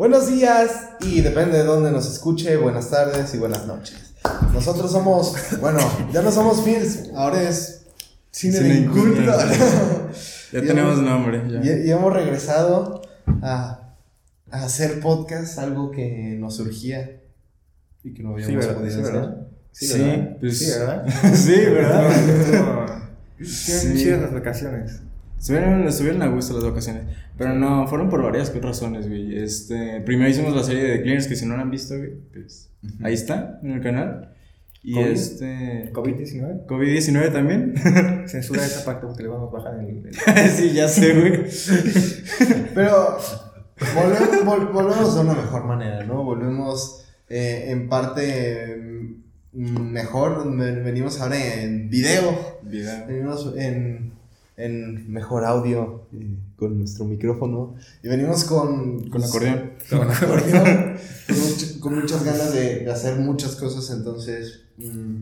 Buenos días y depende de dónde nos escuche, buenas tardes y buenas noches. Nosotros somos, bueno, ya no somos Films, ahora es Cine, Cine de Inculto. Inculto. Ya tenemos hemos- nombre. Ya. Y, y hemos regresado a, a hacer podcast, algo que nos surgía y que no habíamos Sí, ¿verdad? podido Sí, hacer. ¿verdad? Sí, ¿verdad? pues- Sí, ¿verdad? sí, ¿verdad? Sí, chidas las vacaciones. Estuvieron, estuvieron a gusto las vacaciones. Pero no, fueron por varias razones, güey. Este, primero hicimos la serie de Cleaners, que si no la han visto, güey, pues ahí está, en el canal. Y COVID. este. COVID-19. COVID-19 también. Censura esa parte porque luego nos bajan el. el- sí, ya sé, güey. Pero volvemos, vol- volvemos de una mejor manera, ¿no? Volvemos eh, en parte mm, mejor, ven- venimos ahora en video, Video. venimos en, en mejor audio eh, con nuestro micrófono y venimos con... Con acordeón. Con acordeón, con, con muchas ganas de, de hacer muchas cosas, entonces... mm,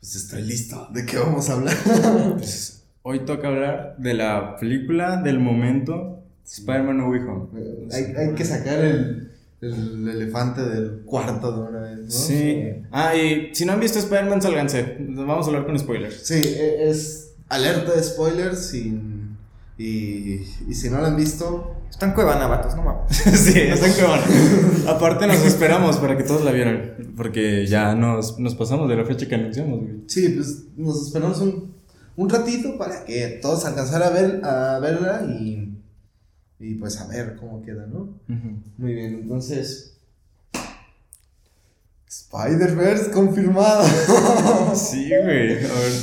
pues estoy listo. ¿De qué vamos a hablar? Pues, hoy toca hablar de la película del momento Spider-Man No Way Home. hay, hay que sacar el, el elefante del cuarto de una vez, ¿no? Sí. Ah, y si no han visto Spider-Man, sálganse. Vamos a hablar con spoilers. Sí, e- es alerta de spoilers sin- y, y si no lo han visto, Están cuevana, vatos, no mames. sí, están que Aparte nos esperamos para que todos la vieran. Porque ya nos, nos pasamos de la fecha que anunciamos, güey. sí, pues nos esperamos un, un ratito para que todos alcanzaran a, ver, a verla y, y pues a ver cómo queda, ¿no? Muy bien, entonces... Spider-Verse confirmado. Sí, güey.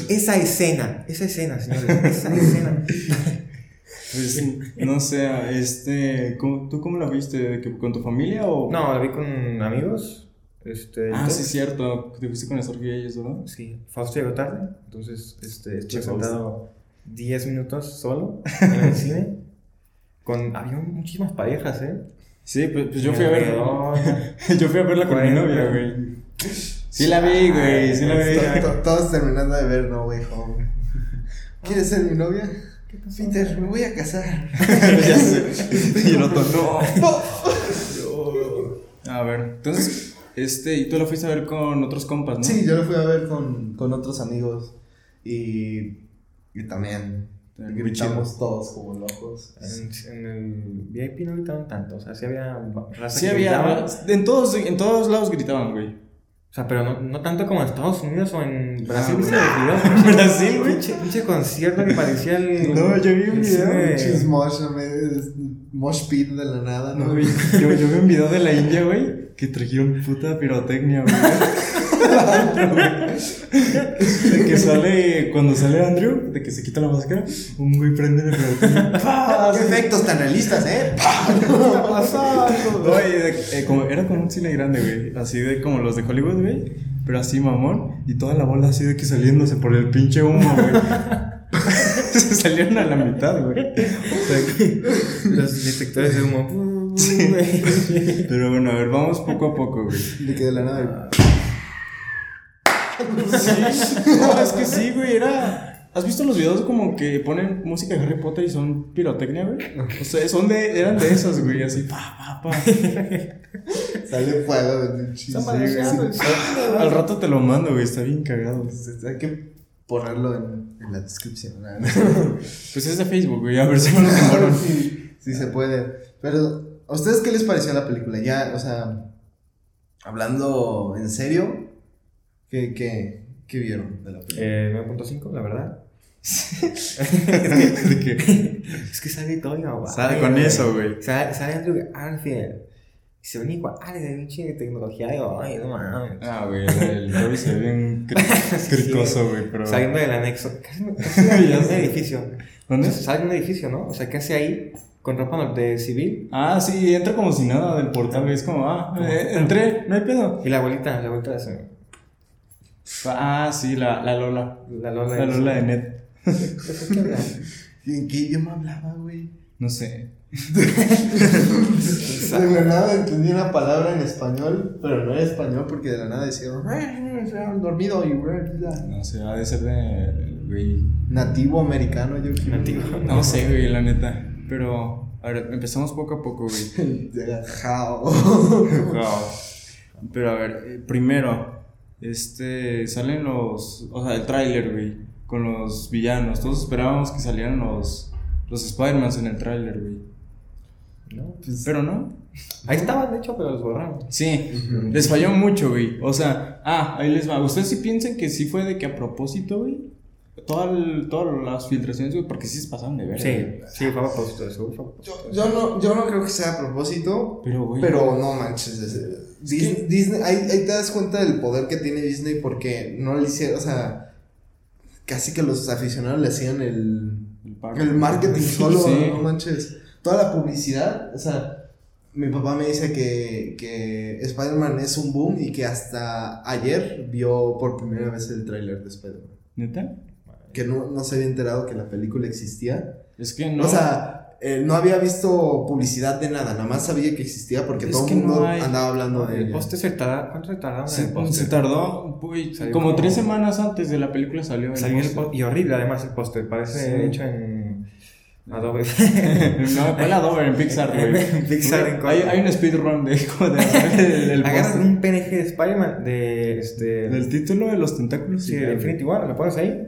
Esa escena, esa escena, señores. Esa escena. Pues, no sé, este. ¿cómo- ¿Tú cómo la viste? ¿De que- ¿Con tu familia o.? No, la vi con amigos. Este. Ah, sí, cierto. Te fuiste con la Sergio y ellos, ¿verdad? Sí, Fausto llegó tarde, entonces este, estuve sentado 10 minutos solo en el cine. Con, había muchísimas parejas, ¿eh? Sí, pues, pues yo fui a ver. Alrededor. yo fui a verla con mi novia, güey. Sí la vi, güey. Sí la vi. To- to- Todos terminando de ver No Way Home. ¿Quieres ser mi novia? Peter, me voy a casar. ya sé. Y el otro, no. A ver, entonces, este, y tú lo fuiste a ver con otros compas, ¿no? Sí, yo lo fui a ver con, con otros amigos y, y también gritamos todos como locos. En, en el VIP no gritaban tanto, o sea, sí había raza Sí que había, en todos, en todos lados gritaban, güey. O sea, pero no, no tanto como en Estados Unidos o en Brasil. ¿viste el video? Brasil, güey. Pinche, pinche concierto que parecía el. No, yo vi un video, Pinches mosh, mosh pit de la nada, ¿no? No, yo, yo vi un video de la India, güey, que trajeron puta pirotecnia, güey. De que sale, cuando sale Andrew, de que se quita la máscara, un güey prende la pirotecnia. ¡Pah! ¡Qué efectos tan realistas, eh! No, y de- eh, como, era como un cine grande, güey. Así de como los de Hollywood, güey. Pero así mamón. Y toda la bola así de que saliéndose por el pinche humo, güey. Se salieron a la mitad, güey. O sea, Los detectores de humo. Sí. Pero bueno, a ver, vamos poco a poco, güey. De que de la nada. Sí, no, es que sí, güey, era. ¿Has visto los videos como que ponen música de Harry Potter y son pirotecnia, güey? O sea, son de, eran de esas, güey, así, pa, pa, pa. Sale fuego de un chiste. Está pareciendo el cine, güey. Al rato te lo mando, güey, está bien cagado. Hay que ponerlo en, en la descripción. ¿no? Pues es de Facebook, güey, a ver si me lo tumbaron. sí, sí se puede. Pero, ¿a ustedes qué les pareció la película? Ya, o sea, hablando en serio, ¿qué, qué, qué vieron de la película? Eh, 9.5, la verdad. ¿De qué? Es que sale Tony Maguire. Sale con eso, güey. Sale, sale Andrew Garfield. Y se ven iguales de pinche tecnología de hoy, no mames. Ah, güey, el Toby se ve bien cri- cricoso, güey, pero... Saliendo del anexo. Casi, un edificio. ¿Dónde? Sale un edificio, ¿no? O sea, ¿qué hace ahí con ropa de civil? Ah, sí, entra como si nada del portal, güey, es como, ah, eh, entré, no hay pedo. Y la abuelita, la abuelita de ese- Ah, sí, la, la Lola. La Lola. La Lola de Net. ¿Y ¿En qué idioma hablaba, güey? No sé. De la nada entendí una palabra en español, pero no era español porque de la nada decía dormido y No sé, ha de ser de. Güey. nativo americano, yo creo. Nativo. No sé, güey, la neta. Pero. A ver, empezamos poco a poco, güey. Jao. Wow. Pero a ver, eh, primero, este, salen los, o sea, el tráiler, güey, con los villanos. Todos esperábamos que salieran los, los Spider-Man en el tráiler, güey. No. Pero no. Ahí estaban, de hecho, pero los borraron. Sí, les falló mucho, güey. O sea, ah, ahí les va. ¿Ustedes sí piensan que sí fue de que a propósito, güey? Toda todas las filtraciones, güey, porque sí se pasaron de ver. Sí, sí, fue a propósito de eso. fue a propósito. Yo, yo no, yo no creo que sea a propósito, Pero, güey. pero no manches. es- Dis- Disney, ahí, ahí te das cuenta del poder que tiene Disney porque no le hicieron, o sea, casi que los aficionados le hacían el, El marketing solo, Sí. no manches. Toda la publicidad, o sea, mi papá me dice que, que Spider-Man es un boom y que hasta ayer vio por primera vez el tráiler de Spider-Man. ¿Neta? Que no, no se había enterado que la película existía. Es que no. O sea, eh, no había visto publicidad de nada, nada más sabía que existía porque Es todo el mundo no hay- andaba hablando de El ella. poste se tarda. ¿Cuánto se en se, se tardó, como como- tres semanas antes de la película salió el Salió el y horrible además el póster. Parece Sí. hecho en Adobe. no, ¿cuál Adobe? En Pixar, güey. En Pixar, en hay, hay un speedrun de, como de póster. un PNG de Spider-Man de este. Del título de los tentáculos. Sí, y de Infinity War, lo pones ahí.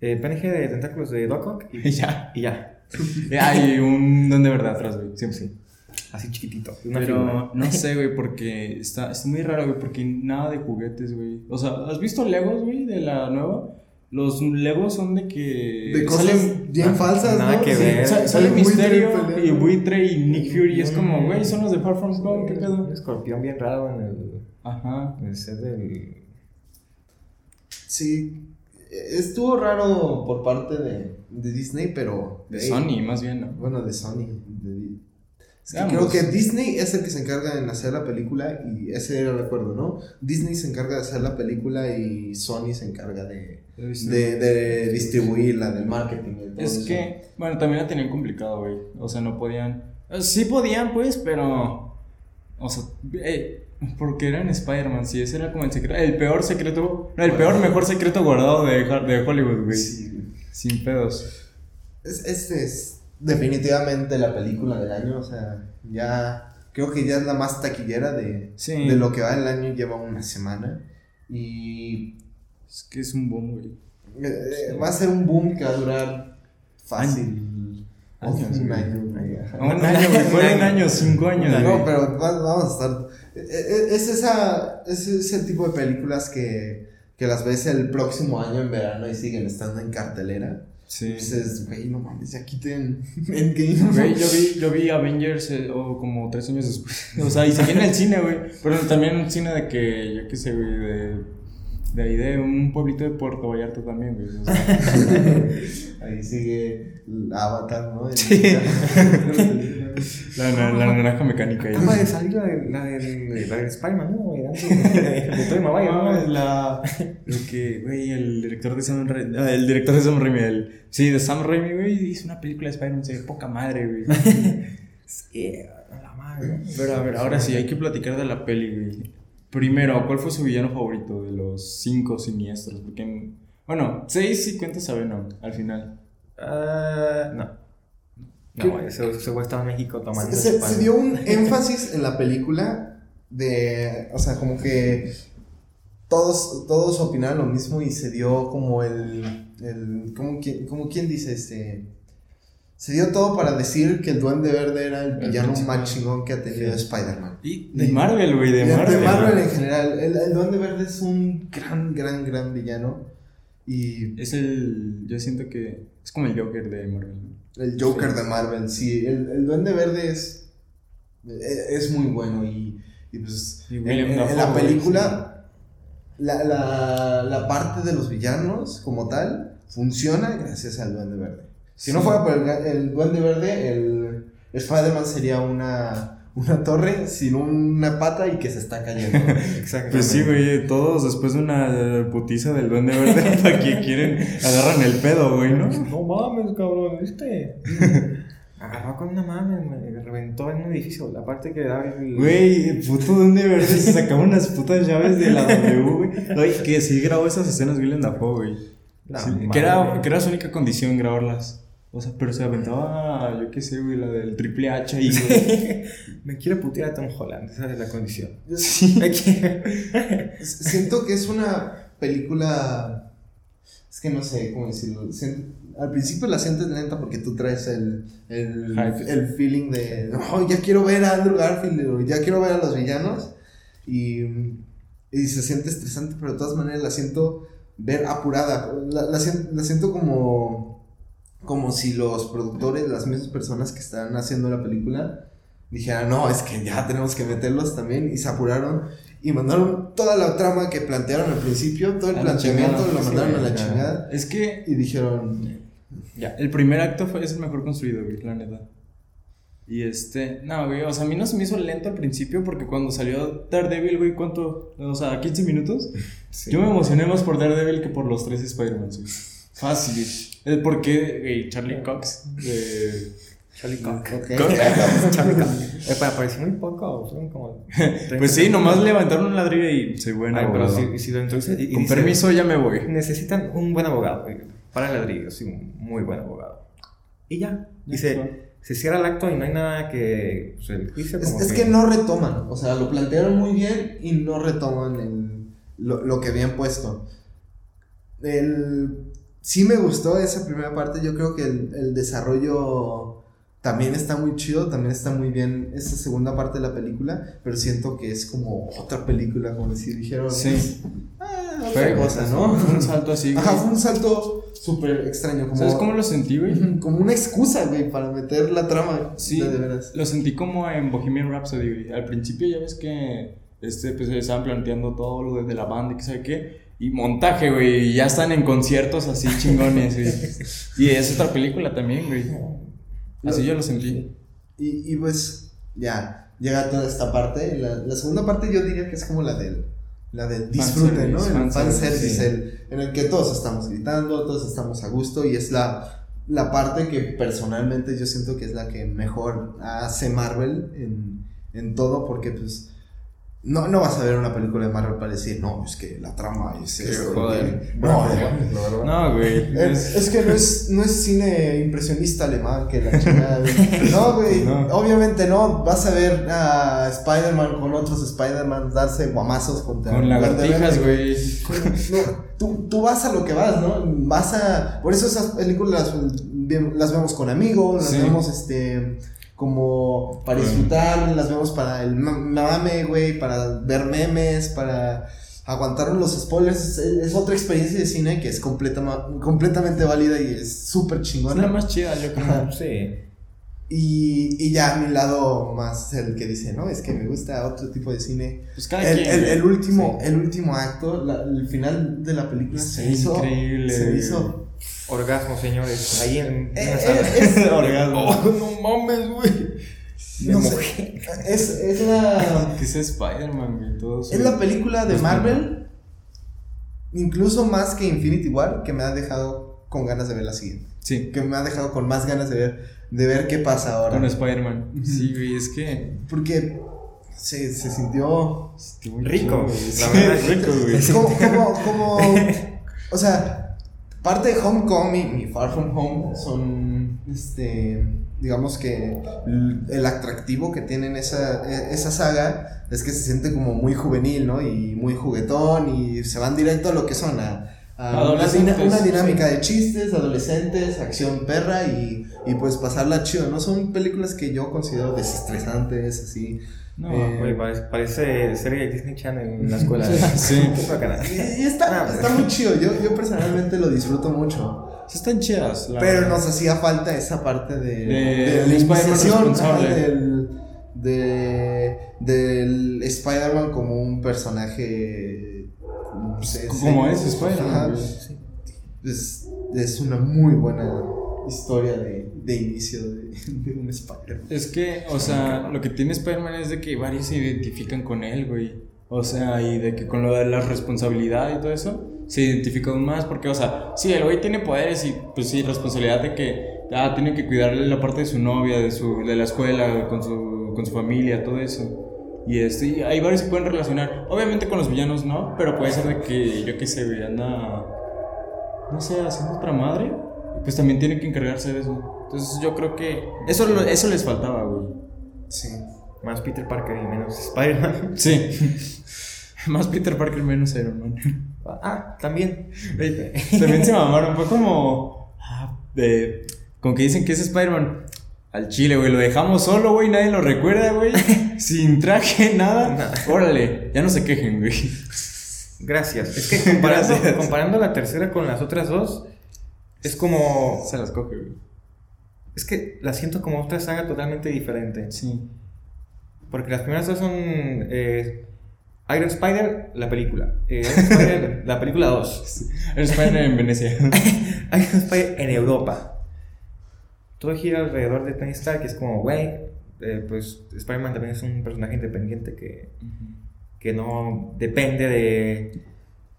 El PNG de tentáculos de Doc Ock Y ya. y ya. Y Hay un don de verdad atrás, güey. Siempre sí. Así chiquitito. Una figura. Pero no sé, güey, porque está, está muy raro, güey, porque nada de juguetes, güey. O sea, ¿has visto Legos, güey, de la nueva? Los Legos son de que. De cosas salen- bien na- falsas, nada ¿no? que Sí, ver. Sa- sale Misterio y Buitre y Nick Fury. Es como, Mm. güey, son los de Far From Home, ¿qué pedo? Un escorpión bien raro en el, Ajá. en el set del. Sí, estuvo raro por parte de, de Disney, pero... De hey, Sony, más bien, ¿no? Bueno, de Sony. de- Es que Ambos. creo que Disney es el que se encarga de hacer la película y ese era el acuerdo, ¿no? Disney se encarga de hacer la película y Sony se encarga de, de, de distribuirla, del marketing. y Es eso. que, bueno, también la tenían complicado, güey. O sea, no podían. eh, Sí podían, pues, pero. O sea, eh, porque eran Spider-Man, sí, ese era como el secreto. El peor secreto. No, el peor, mejor secreto guardado de, de Hollywood, güey. Sí. Sin pedos. Es, este es definitivamente la película del año, o sea, ya creo que ya es la más taquillera de, Sí. de lo que va el año, lleva una semana y Es que es un boom, güey. eh, va a ser un boom que va a durar fácil. Años, un año, güey. Un año, güey. Fue un año, cinco años, No, pero va- vamos a estar. E- e- Es, esa, es ese tipo de películas que, que las ves el próximo año en verano y siguen estando en cartelera. Sí. Dices, güey, no mames, ya quiten Endgame. Güey, yo vi, yo vi Avengers eh, o como tres años después. O sea, y seguí en el cine, güey. Pero también un cine de que, yo qué sé, güey, de, de ahí de un pueblito de Puerto Vallarta también, güey. O sea, Ahí sigue Avatar, ¿no? La, la, la naranja mecánica. Acaba de salir la de, la de, la de Spider-Man, ¿no? De, Tobey Maguire, No, es la. Lo que, güey, el director de Sam Raimi. ah, el director de Sam Raimi. El, sí, de Sam Raimi, güey, hizo una película de Spider-Man, se ve poca madre, güey. Sí, la madre. Pero a ver, ahora sí, hay que platicar de la peli, güey. Primero, ¿cuál fue su villano favorito de los cinco siniestros? Porque, en- bueno, seis sí cuentas a Venom al final. Ah, no. No, ese, ese güey estaba en México tomando. se, se dio un énfasis en la película de. O sea, como que. Todos, todos opinaron lo mismo y se dio como el. el como, quien, como quien dice este. Se dio todo para decir que el Duende Verde era el villano más chingón que ha tenido Sí. Spider-Man. Y de Marvel, güey, de, De, de Marvel. Marvel en general. El, el Duende Verde es un gran, gran, gran villano. Y Es el. Yo siento que es como el Joker de Marvel. El Joker Sí. de Marvel, sí. El, el Duende Verde es. e- Es muy bueno y. y pues. Y en, la película. La, la, la parte de los villanos, como tal, funciona gracias al Duende Verde. Si no fuera por el, el Duende Verde, el Spider-Man sería una, una torre sin una pata y que se está cayendo. Exactamente. Pues sí, güey, todos después de una putiza del Duende Verde para que quieren, agarran el pedo, güey, ¿no? No mames, cabrón, ¿viste? Agarró con una mano me reventó en un edificio. La parte que da el. Güey, el puto Duende Verde se sacaba unas putas llaves de la W, güey. Oye, que sí grabó esas escenas William Dafoe, güey. La Sí, que, era, que era su única condición grabarlas. O sea, pero se aventaba, yo qué sé, güey, la del triple H ahí, güey. Me quiere putear a Tom Holland, esa es la condición. Sí. Me quiere- Siento que es una película. Es que no sé cómo decirlo. Al principio la sientes lenta porque tú traes el, el, el feeling de. "Oh, ya quiero ver a Andrew Garfield, ya quiero ver a los villanos. Y, y se siente estresante, pero de todas maneras la siento ver apurada. La, la siento como. Como si los productores, las mismas personas que están haciendo la película, dijeran, no, es que ya tenemos que meterlos también. Y se apuraron y mandaron toda la trama que plantearon al principio, todo el A la planteamiento chingada, lo sí, mandaron a la ya. chingada. Es que Y dijeron, Ya. el primer acto fue, es el mejor construido, güey, la neta. Y este, no, güey, o sea, a mí no se me hizo lento al principio porque cuando salió Daredevil, güey, ¿cuánto? O sea, 15 minutos. Sí. Yo me emocioné más por Daredevil que por los tres Spider-Man, güey. Fácil. Eh, Porque güey, Charlie Cox de... Charlie Cox. ok. Charlie Cox. Eh, para parecer muy poco, fueron como. 30 Pues sí, nomás levantaron un ladrillo y soy bueno. Ay, pero abogado. si, si lo introduces. y- y Con dice, permiso ya me voy. Necesitan un buen abogado. Para el ladrillo, sí, un muy buen abogado. Y ya. Y se, cierra el acto y no hay nada que. Pues el juicio Es, como es que no retoman, o sea, lo plantearon muy bien y no retoman el- lo, lo que habían puesto. El, sí me gustó esa primera parte, yo creo que el, el desarrollo también está muy chido, también está muy bien esa segunda parte de la película, pero siento que es como otra película, como si dijeron, Sí. ah, otra Fue cosa, ¿no? Fue un salto así. Ajá, fue un salto súper extraño, como, ¿Sabes cómo lo sentí, güey? Como una excusa, güey, para meter la trama, Sí, de, veras. lo sentí como en Bohemian Rhapsody, güey. Al principio ya ves que este, pues, estaban planteando todo lo de, de la banda y que sabe qué. Y montaje, güey. Y ya están en conciertos así chingones, güey. Y es otra película también, güey. Así yo lo sentí. Y, y pues ya, llega toda esta parte. La, la segunda parte yo diría que es como la del, la del disfrute, ¿no? El fanservice, sí. el- en el que todos estamos gritando, todos estamos a gusto y es la, la parte que personalmente yo siento que es la que mejor hace Marvel en, en todo porque pues... No, no vas a ver una película de Marvel para decir, no, es que la trama es esto. joder. No, no, No, güey. es, es que no es, no es cine impresionista alemán que la chingada, güey. No, güey. No. Obviamente no. Vas a ver a Spider-Man con otros Spider-Man darse guamazos contra Con lagartijas, güey. No, tú, tú vas a lo que vas, ¿no? Vas a. Por eso esas películas las vemos con amigos, las Sí. vemos este. Como para disfrutar, las vemos para el ma- mame, güey, para ver memes, para aguantar los spoilers. Es, es otra experiencia de cine que es completa, completamente válida y es súper Es la chingona. más chida, yo creo. Sí. Y, y ya a mi lado más el que dice, no, es que me gusta otro tipo de cine. Pues cada El, quien. el- último, el último acto, la- el final de la película Es se hizo. increíble, Se hizo. Orgasmo, señores. Ahí en, en Eh, la sala. eh, es, Orgasmo. Oh, no mames, güey. no sé, es, es la. Que sea Spider-Man, güey. Todo Es la película de Marvel, incluso más que Infinity War, que me ha dejado con ganas de ver la siguiente. Sí. Que me ha dejado con más ganas de ver, de ver qué pasa ahora. Con Spider-Man. Sí, güey. Es que. Porque se, se sintió. Rico, chido, güey. la Sí, verdad, rico, güey. como, como, como, o sea, parte de Homecoming y Far From Home son, este, digamos que el atractivo que tienen esa, e- esa saga es que se siente como muy juvenil, ¿no? Y muy juguetón y se van directo a lo que son, a, a una, una dinámica de chistes, adolescentes, acción perra y, y pues pasarla chido, ¿no? Son películas que yo considero desestresantes, así. No, Eh, Güey, parece, parece serie de Disney Channel en la escuela. Sí. Y, y está, Ah, está muy chido, yo, yo personalmente lo disfruto mucho. Sí están chidas. la Pero verdad. nos hacía falta esa parte de, De- la ajá, del, de- del Spider-Man como un personaje. no sé, Como es Spider-Man. Es, es una muy buena historia de, de inicio de, de un Spider-Man. Es que, o sea, lo que tiene Spider-Man es de que varios se identifican con él, güey. O sea, y de que con lo de la responsabilidad y todo eso, se identifican más porque, o sea, sí, el güey tiene poderes y, pues sí, responsabilidad de que, ah, tiene que cuidarle la parte de su novia, de, su, de la escuela, con su, con su familia, todo eso. Y este, y hay varios que pueden relacionar. Obviamente con los villanos no, pero puede ser de que, yo qué sé, güey, anda, no sé, haciendo otra madre. Pues también tiene que encargarse de eso. Entonces yo creo que eso, lo- eso les faltaba, güey. Sí. Más Peter Parker y menos Spider-Man. Sí. Más Peter Parker, menos Iron Man. Ah, también. También se mamaron, fue como. ah, de, como que dicen que es Spider-Man. Al chile, güey, lo dejamos solo, güey, nadie lo recuerda, güey. Sin traje, nada. Nada. Órale, ya no se quejen, güey. Gracias. Es que comparando, Gracias. comparando la tercera con las otras dos, es como. Se las coge, güey. Es que la siento como otra saga totalmente diferente. Sí. Porque las primeras dos son eh, Iron Spider, la película. Eh, Iron Spider, la película 2. El Spider en Venecia. Iron Spider en Europa. Todo gira alrededor de Tony Stark, que es como, güey, eh, pues Spider-Man también es un personaje independiente que, que no depende de,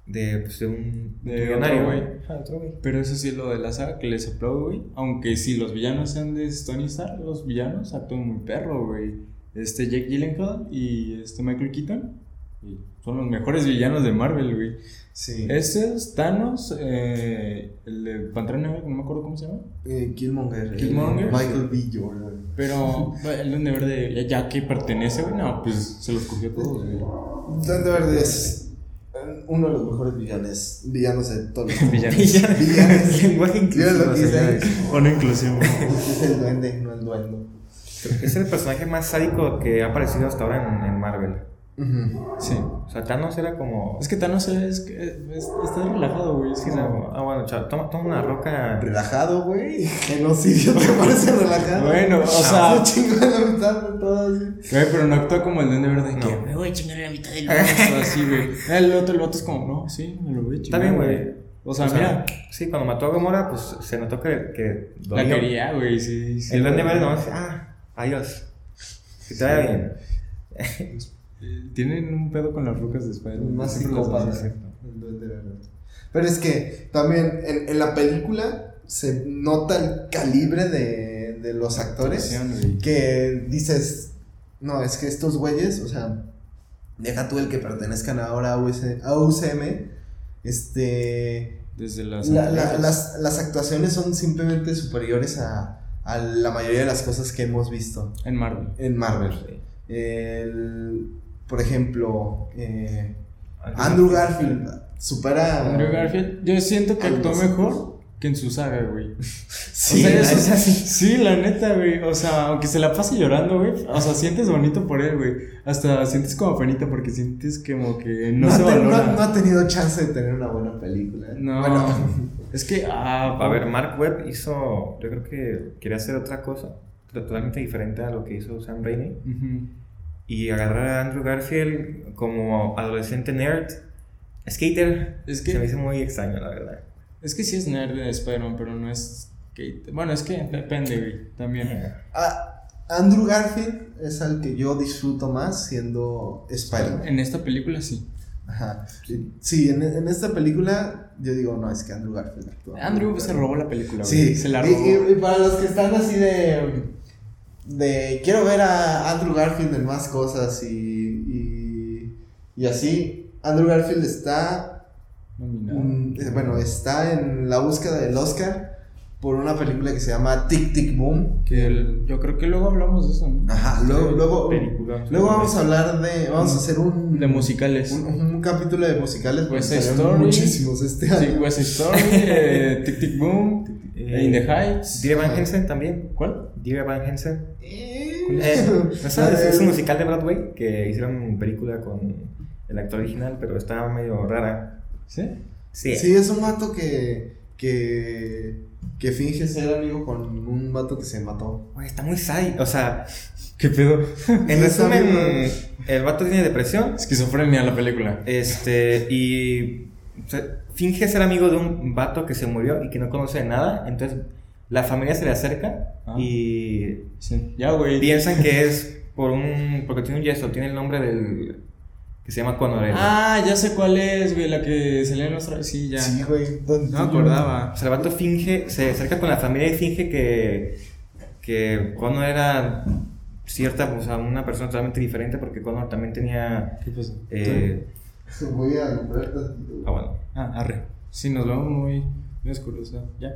de, pues, de un De millonario. otro güey. Pero eso sí es lo de la saga que les aplaudo, güey. Aunque si los villanos sean de Tony Stark, los villanos actúan muy perro, güey. Este Jake Gyllenhaal y este Michael Keaton son los mejores villanos de Marvel, güey. Sí. Ese es Thanos, eh, el de Pantera Negra, no me acuerdo cómo se llama. Eh, Killmonger. Killmonger. Michael B. Jordan. Pero el Duende Verde, ya, ya que pertenece, güey, no, pues se los cogió todos, güey. Duende Verde es uno de los mejores villanes, villanos de todos los Villanos. Villanos. Lenguaje Mira lo inclusivo. Es el duende, no el duendo. Es el personaje más sádico que ha aparecido hasta ahora en, en Marvel. Ujú. Sí. O sea, Thanos era como. Es que Thanos es, que es- está relajado, güey. Es que no, ah, bueno, chao, toma, toma una roca. Relajado, güey. En Ocidio te parece relajado. Bueno, o sea, se chingó la mitad de todo así. Güey, pero no actúa como el Duende Verde. No. Que me voy a chingar la mitad del mundo. así, güey. El otro, el otro es como, no, sí, me lo voy a Está chingar. bien, güey. O sea, O sea, mira, Sí, cuando mató a Gamora, pues se notó que. que la quería, güey, sí. sí El Duende. Verde nomás dice, ah, adiós. Que te vaya bien. Tienen un pedo con las rucas de Spider-Man. Más Siempre las psicópata. hacen. El duende verde. Pero es que también en, en la película se nota el calibre de, de los actores. Que dices, no, es que estos güeyes, o sea, deja tú el que pertenezcan ahora a, US a UCM, este, Desde las. la- la- las, las actuaciones son simplemente superiores a, a la mayoría de las cosas que hemos visto En Marvel. en Marvel. El- por ejemplo, eh, Andrew Garfield supera. Andrew Garfield, yo siento que actuó mejor que en su saga, güey. Sí, o sea, la eso neta, sí. Sí, la neta, güey. O sea, aunque se la pase llorando, güey. O sea, sientes bonito por él, güey. Hasta sientes como penita porque sientes como que no, no, se ten- no- valora. no ha tenido chance de tener una buena película. ¿eh? No. Bueno, Es que, ah, A ver, Mark Webb hizo. Yo creo que quería hacer otra cosa. Totalmente diferente a lo que hizo Sam Raimi. ujú. Y agarrar a Andrew Garfield como adolescente nerd, skater. Es que- Se me hizo muy extraño, la verdad. Es que sí es nerd de Spider-Man, pero no es. Kate. Bueno, es que depende, güey. También. a- Andrew Garfield es al que yo disfruto más siendo Spider-Man. En esta película sí. Ajá. Sí, en, en esta película yo digo, no, es que Andrew Garfield actúa. Andrew se robó la película, güey. Sí, Se la robó. Y, y para los que están así de. De quiero ver a Andrew Garfield en más cosas y. y, y así. Andrew Garfield está. Mm, bueno, está en la búsqueda del Oscar por una película que se llama Tic Tic Boom. Que el- yo creo que luego hablamos de eso, ¿no? Ajá, luego, luego, Película. luego vamos a hablar de. Vamos a hacer un. De musicales. Un, un capítulo de musicales. salieron Story. Muchísimos este Sí, año. West Story, eh, Tic Tic Boom, Eh, In the Heights. Dear Van Hensen también. ¿Cuál? Dear Van Hensen. Eh, Eh, es un musical de Broadway que hicieron película con el actor original, pero estaba medio rara. ¿Sí? Sí. Sí, es un vato que, que, que finge ser amigo con un vato que se mató. Güey, está muy sádico. O sea, ¿Qué pedo? en resumen, el vato tiene depresión. Esquizofrenia la película. Este, y o sea, finge ser amigo de un vato que se murió y que no conoce de nada. Entonces, la familia se le acerca Ah. y Sí. Ya, güey. piensan que es por un. porque tiene un yeso, tiene el nombre del. Que se llama Conor. el- Ah, ya sé cuál es, güey, la que salía en nuestra... Sí, ya. Sí, güey. No me acordaba. O sea, el vato finge, se acerca con la familia y finge que, que Connor era cierta, o sea, una persona totalmente diferente porque Connor también tenía... ¿Qué pasó? eh, Voy a comprar tantito. ah, bueno. Ah, arre. Sí, nos vemos muy, muy oscuros. ¿no? Ya.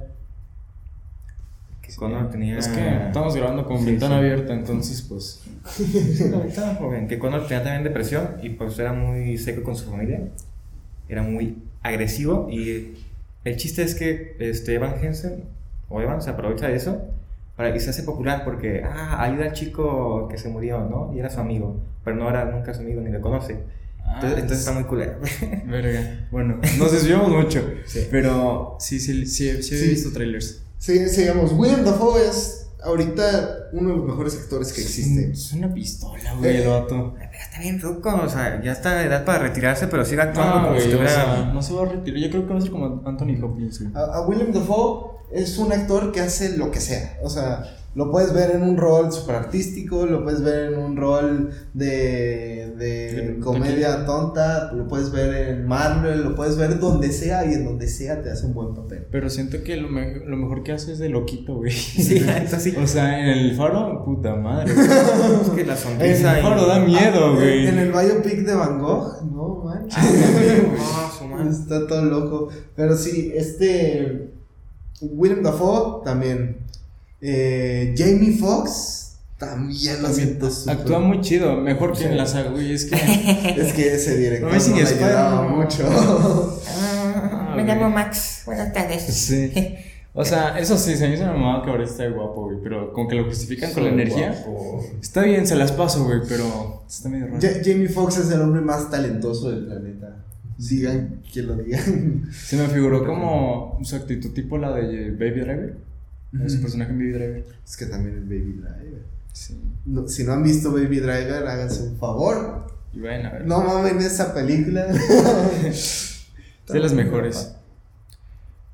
Que Connor tenía... Es que estamos grabando con Sí, ventana sí. abierta, entonces pues... Estaba joven, que Connor tenía también depresión y pues era muy seco con su familia. Era muy agresivo y el chiste es que este, Evan Hansen, o Evan, se aprovecha de eso para, y se hace popular porque, ah, ayuda al chico que se murió, ¿no? Y era su amigo, pero no era nunca su amigo ni lo conoce. Entonces, Ah, entonces está muy culero. Verga. Bueno, nos desviamos mucho. Sí. Pero sí, sí, sí, sí, he Sí. visto trailers. Sí, sigamos. William Dafoe es ahorita uno de los mejores actores que existe. Es una pistola, güey, el vato. Pero está bien ruco, o sea, ya está de edad para retirarse, pero sigue actuando No, como si güey, o estuviera... sea, no se va a retirar. Yo creo que va a ser como Anthony Hopkins, güey. A, a William Dafoe es un actor que hace lo que sea. O sea, lo puedes ver en un rol super artístico, lo puedes ver en un rol de, de comedia tonta, lo puedes ver en Marvel, lo puedes ver donde sea y en donde sea te hace un buen papel. Pero siento que lo, me- lo mejor que hace es de loquito, güey. Sí, sí. O sea, en el faro, puta madre. Es que la El sonrisa y... faro da miedo, güey. En, el biopic de Van Gogh, no manches. Ah, su madre. Está todo loco. Pero sí, este. William Dafoe también. Eh, Jamie Foxx también lo siento súper- Actúa muy chido, mejor que Sí. en la saga, güey. Es que. Es que ese director No me ayudaba mucho. Ah, me güey. llamo Max. Buenas tardes. Sí. O sea, eso sí, se me hizo una mamada que ahora está guapo, güey. Pero como que lo justifican con la energía. guapo. Está bien, se las paso, güey, pero está medio raro. Ja- Jamie Foxx es el hombre más talentoso del planeta. Digan quien lo digan. Se me figuró como su actitud tipo la de Baby Driver. Su personaje en Baby Driver. Es que también es Baby Driver. Sí. No, si no han visto Baby Driver, háganse un favor. Y bueno, a ver. No mamen esa película. De las mejores.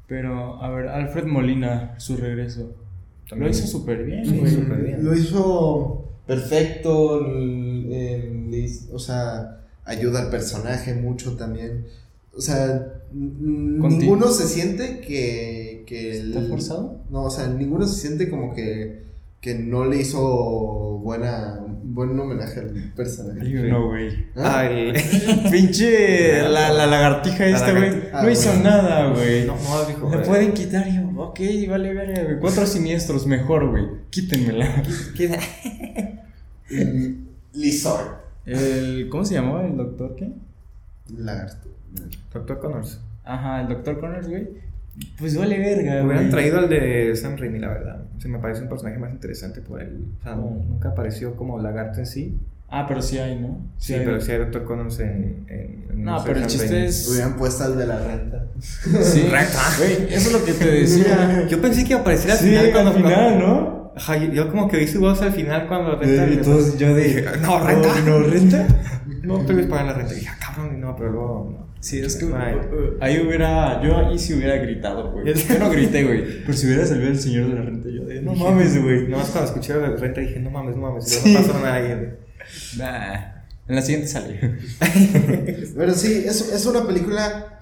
Pero, a ver, Alfred Molina, su regreso. También. Lo hizo súper bien, Sí, güey. súper bien. Lo hizo perfecto. el- o sea, ayuda al personaje mucho también. O sea, ninguno se siente que. que ¿Está el- forzado? No, o sea, ninguno se siente como que. Que no le hizo buena, buen homenaje al personaje. Ay, no, güey. ¿Ah? Ah, el... Pinche la, la lagartija La esta, güey. lagartija. No Ah, hizo bueno. nada, güey. No, no, dijo. Le güey. pueden quitar yo, ok, vale, vale, güey. Cuatro siniestros, mejor, güey. Quítenmela. Lizard. El, ¿Cómo se llamaba el doctor qué? Lagarto. Doctor Connors. Ajá, el doctor Connors, güey. Pues vale verga, Hubieran güey. traído al de Sam Raimi, la verdad. Se me parece un personaje más interesante por él. O sea, no- nunca apareció como lagarto en sí. Ah, pero sí hay, ¿no? Sí, hay. pero sí hay Doctor Connors en. en, en No, pero el chiste Raimi. es. Hubieran puesto al de la renta. Sí, Renta. güey, eso es lo que te decía. Yo pensé que iba a aparecer al Sí, final. al cuando- final, ¿no? Ajá, yo, yo como que oí su voz al final cuando renta. Y todos, yo. Dije, no, renta. No, renta. No, tú debes pagar la renta. Y dije, no, pero luego. No. Sí, es que Ay. uh, uh, ahí hubiera. Yo ahí sí hubiera gritado, güey. Yo no grité, güey. Pero si hubiera salido el señor de la renta, yo de. No Dije, mames, güey. Nomás cuando escuché la renta dije, no mames, no mames. Y Sí. no pasó nada ahí. Nah. En la siguiente sale. Pero sí, es, es una película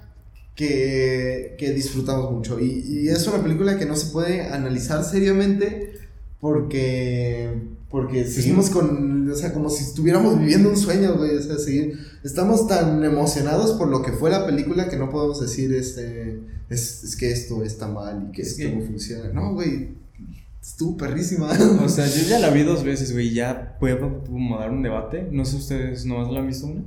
que, que disfrutamos mucho. Y, y es una película que no se puede analizar seriamente porque, porque seguimos con. O sea, como si estuviéramos viviendo un sueño, güey. O sea, seguir, estamos tan emocionados por lo que fue la película que no podemos decir, este. Es, es que esto está mal y que Es esto que- no funciona. No, güey. Estuvo perrísima. O sea, yo ya la vi dos veces, güey. Ya puedo como dar un debate. No sé ustedes, ¿nomás la han visto una?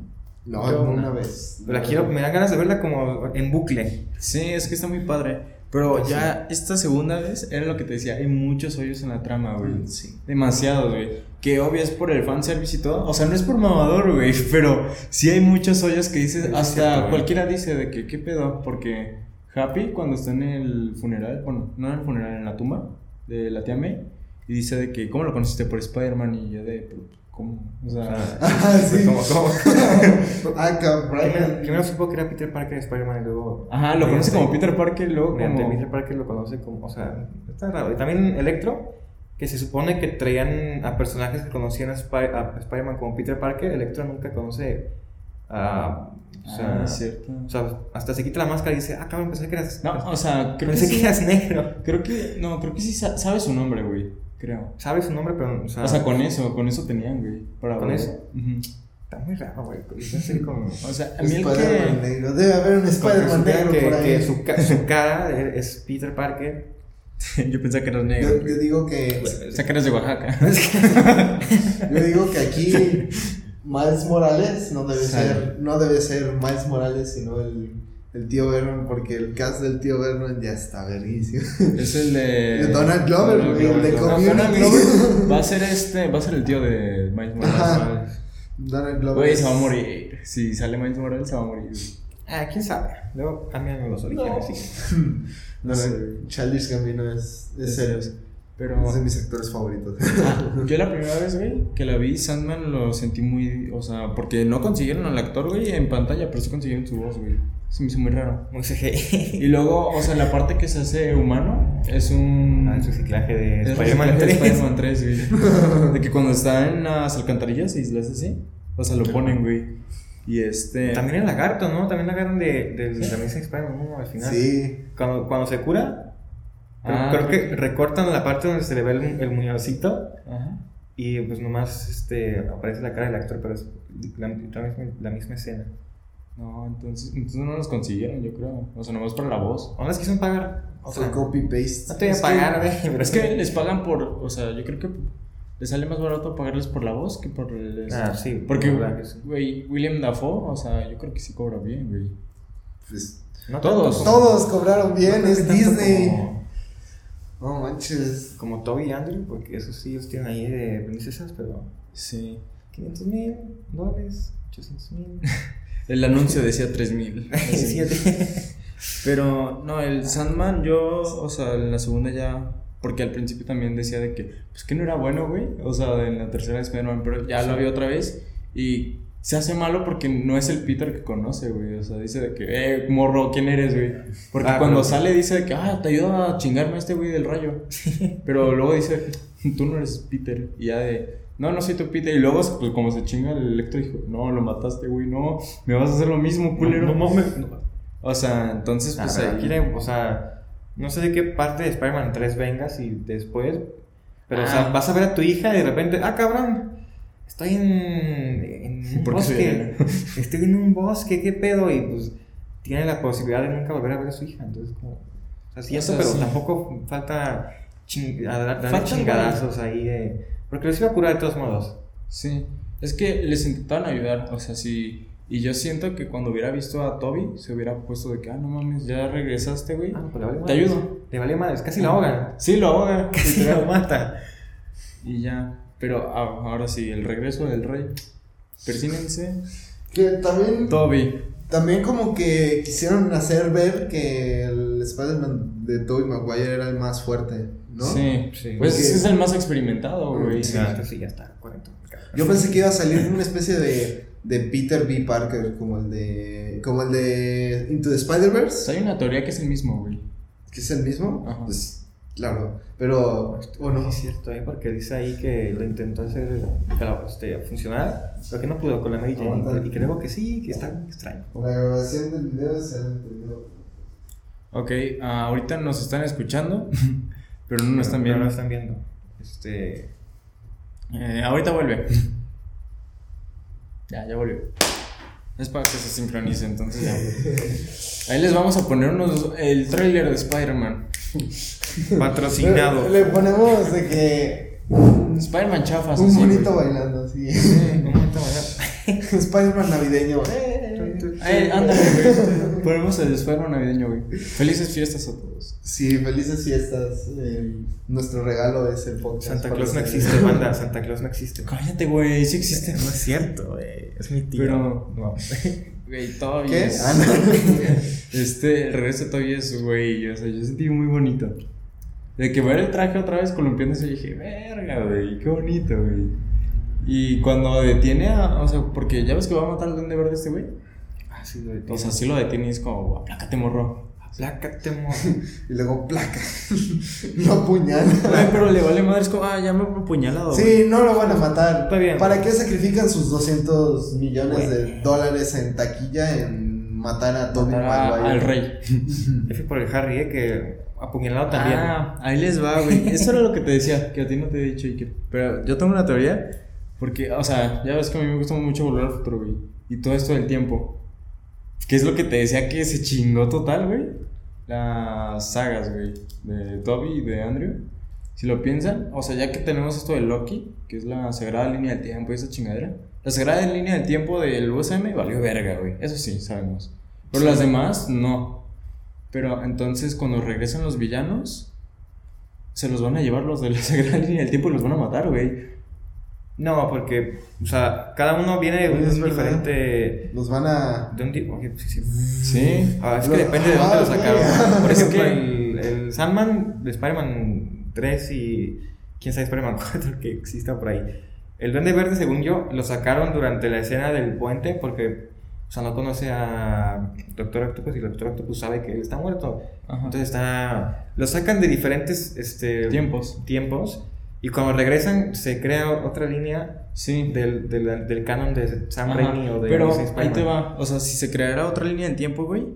No, una una. vez. Pero aquí me dan ganas de verla como en bucle. Sí, es que está muy padre. Pero ya esta segunda vez era lo que te decía. Hay muchos hoyos en la trama, güey. Mm, Sí. Demasiados, güey. Que obvio es por el fanservice y todo. O sea, no es por mamador, güey. Pero sí hay muchos hoyos que dices. Hasta güey. cualquiera dice de que, ¿qué pedo? Porque Happy, cuando está en el funeral, bueno, no en el funeral, en la tumba de la tía May, y dice de que, ¿cómo lo conociste por Spider-Man? Y yo de, "Pero, ¿cómo? O sea, Ah, sí. Como, como. Ah, cabrón. Primero, primero supo que era Peter Parker de Spider-Man y luego. ajá, lo conoce como Peter Parker, luego mediante como. Peter Parker lo conoce como. O sea, está raro. Y también Electro, que se supone que traían a personajes que conocían a, a Spider-Man como Peter Parker. Electro nunca conoce a. O sea, Ah, es cierto. o sea, hasta se quita la máscara y dice, ah, cabrón, pensé que eras. No, o sea, creo que pensé que sí. eras negro. Creo que, no, creo que sí sa- sabe su nombre, güey. Creo. Sabes su nombre, pero. O sea, O sea, con eso, con eso tenían, güey. para ¿Con ver. eso? Está muy raro, güey. Como. O sea, a mí el que. negro. Debe haber un Spider-Man negro que, por ahí. que su, ca- su cara es Peter Parker Yo pensaba que eras Yo, negro. yo digo que. O sea, que eres de Oaxaca. Yo digo que aquí Miles Morales no debe Sale. ser, no debe ser Miles Morales, sino el, el tío Vernon, porque el cast del tío Vernon ya está verguísimo. Es el de. De Donald Glover, Donald güey, el de No, Community. Donald Glover Va a ser este. Va a ser el tío de Miles Morales. Donald Glover. Güey, se va a morir. Si sale Miles Morales, se va a morir. Ah, quién sabe. Luego cambian los orígenes. sí. Donald- Childish Gambino es, es, es Pero. de mis actores favoritos. Yo la primera vez, güey, que la vi, Sandman lo sentí muy. O sea, porque no consiguieron al actor, güey, en pantalla, pero sí consiguieron su voz, güey. Se me hizo muy raro. Muy CGI. Y luego, o sea, la parte que se hace humano es un. Ah, el reciclaje de es Spider-Man de 3. Spider-Man 3, güey. De que cuando está en las alcantarillas y le hace así, o sea, lo ponen, güey. Y este. También el lagarto, ¿no? También la agarran de, de la misma Spider-Man 1 al final. Sí. Cuando, cuando se cura, Ah, creo que creo que- recortan la parte donde se le ve el, el muñoncito Ajá. y pues nomás este, aparece la cara del actor, pero es la, la misma, la misma escena. No, entonces, entonces no los consiguieron, yo creo. O sea, nomás por la voz. ¿O no las quisieron pagar? O sea, copy paste. no te voy a pagar, güey. Pero Es que les pagan por. O sea, yo creo que les sale más barato pagarles por la voz que por el. Ah, sí. Porque, que sí. güey, William Dafoe, o sea, yo creo que sí cobra bien, güey. Pues, No Todos. tanto todos cobraron bien, no es Disney. Como, No manches. como Toby y Andrew, porque esos sí ellos tienen ahí de princesas, pero Sí. 500 mil dólares, 800 mil. El anuncio decía 3000. Siete. Pero, no, el Sandman, yo, o sea, en la segunda ya. Porque al principio también decía de que, pues que no era bueno, güey. O sea, en la tercera de Spider-Man, pero ya lo vi otra vez. Y se hace malo porque no es el Peter que conoce, güey. O sea, dice de que, eh, morro, ¿quién eres, güey? Porque Ah, cuando pero- sale dice de que, ah, te ayuda a chingarme a este güey del rayo. Pero luego dice, tú no eres Peter. Y ya de, no, no soy tu Peter. Y luego, pues como se chinga el electro, dijo, no, lo mataste, güey, no, me vas a hacer lo mismo, culero. No mames. No, O sea, entonces, Ah, pues pero ahí- o sea, no sé de qué parte de Spider-Man 3 vengas y después, pero o sea, Ah. vas a ver a tu hija y de repente, ah, cabrón, estoy en, en un ¿Por qué soy bosque, estoy en un bosque, ¿qué pedo? Y pues tiene la posibilidad de nunca volver a ver a su hija, entonces como, o sea, sí, eso, pero sí. tampoco falta ching, a dar- darle chingadazos ahí de, porque los iba a curar de todos modos. Sí, es que les intentaban ayudar, o sea, sí. Y yo siento que cuando hubiera visto a Toby, se hubiera puesto de que, ah, no mames, ya regresaste, güey. Ah, pues le vale Te ayudo. Le vale madres, casi la ahogan, Sí, lo ahoga. casi lo mata. y ya. Pero ah, ahora sí, el regreso del rey. Persínense. Que también, Toby. también como que quisieron hacer ver que el Spider-Man de Tobey Maguire era el más fuerte, ¿no? Sí. Sí. Pues es el más experimentado, güey. Sí, ya, sí, ya está, 40. Yo pensé que iba a salir una especie de, de Peter B. Parker, como el de, como el de Into the Spider-Verse, hay una teoría que es el mismo, güey. que es el mismo. Ajá. Pues, claro, pero, bueno, Sí, es cierto, ¿eh? porque dice ahí que lo intentó hacer para, este, funcionar, pero que no pudo con la. Aguantar. Y creo que sí, que está extraño. la grabación del video se ha entendido. Ok, ah, ahorita nos están escuchando, pero no nos están viendo. No lo están viendo. Este. Eh, ahorita vuelve. Ya, ya volvió. Es para que se sincronice, entonces ya. Ahí les vamos a poner unos, el trailer de Spider-Man. Patrocinado. Le, le ponemos de que Spider-Man chafas. un güey. bailando, así. Un vaya. Spider-Man navideño. Eh, ándale, güey. Ponemos el Spider-Man navideño, güey. Felices fiestas a todos. Sí, felices fiestas. eh, nuestro regalo es el podcast. Santa Claus no existe, banda. Santa Claus no existe. Cállate, güey, sí existe. No es cierto, güey. Es mi tío. Pero- No. Güey, todavía ¿Qué? es- Ah, no. Este, el regreso todavía es, güey, o sea, yo sentí muy bonito. De que ver el traje otra vez columpiándose, dije, verga, güey, qué bonito, güey. Y cuando detiene a, o sea, porque ya ves que va a matar al duende verde este güey. Ah, sí, lo O sea, sí lo detiene y es como, aplácate, morro. Aplácate, mo. Y luego placa. no puñal. Güey, pero le vale madre, es como, ah, ya me he apuñalado. Sí, no lo van a matar. Está bien. ¿Para qué sacrifican sus 200 millones de dólares en taquilla en matar a a- Maguire? al rey. F por el Harry, eh, que apuñalado también. Ah, ahí les va, güey. Eso era lo que te decía, que a ti no te he dicho. Y que... Pero yo tengo una teoría, porque, o sea, ya ves que a mí me gusta mucho volver al futuro, güey. Y todo esto del tiempo. ¿Qué es lo que te decía que se chingó total, güey? las sagas, güey, de Toby y de Andrew. Si lo piensan, o sea, ya que tenemos esto de Loki, que es la sagrada línea del tiempo y esa chingadera, la sagrada línea del tiempo del USM valió verga, güey. Eso sí, sabemos. Pero las demás, no. Pero entonces, cuando regresan los villanos, se los van a llevar los de la sagrada línea del tiempo y los van a matar, güey. No, porque, o sea, cada uno viene de es un diferente. Nos van a. De un tipo. sí, sí. Sí. Ah, es que depende de dónde Ah, lo sacaron. Por ejemplo, que- el, el Sandman de Spider-Man 3 y quién sabe Spider-Man 4 que exista por ahí. El Duende Verde, según yo, lo sacaron durante la escena del puente porque, o sea, no conoce a Doctor Octopus y el Doctor Octopus sabe que él está muerto. Ajá. Entonces está... Lo sacan de diferentes este, Tiempos. tiempos y cuando regresan se crea otra línea Sí. del, del, del canon de Sam Raimi o de Pero ahí te va. O sea, si se creara otra línea del tiempo, güey.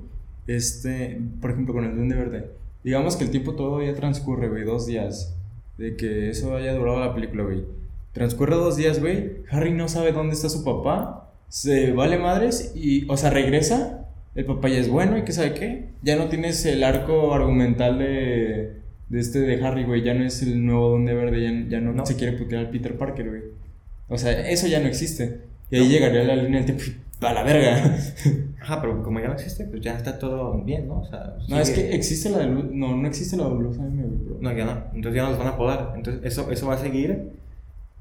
Este, por ejemplo, con el Duende Verde. Digamos que el tiempo todavía transcurre, güey, dos días. De que eso haya durado la película, güey. Transcurre dos días, güey. Harry no sabe dónde está su papá. Se vale madres y, o sea, regresa. El papá ya es bueno y que sabe qué. Ya no tienes el arco argumental de, de este de Harry, güey. Ya no es el nuevo Duende Verde. Ya, ya no, No. se quiere putear al Peter Parker, güey. O sea, eso ya no existe. Y ahí llegaría la línea del tiempo a la verga. Ajá, pero como ya no existe, pues ya está todo bien, ¿no? O sea, No, es que existe la de luz. No, no existe la de luz AM, güey, bro. No, ya no. Entonces ya no los van a podar. Entonces eso, eso va a seguir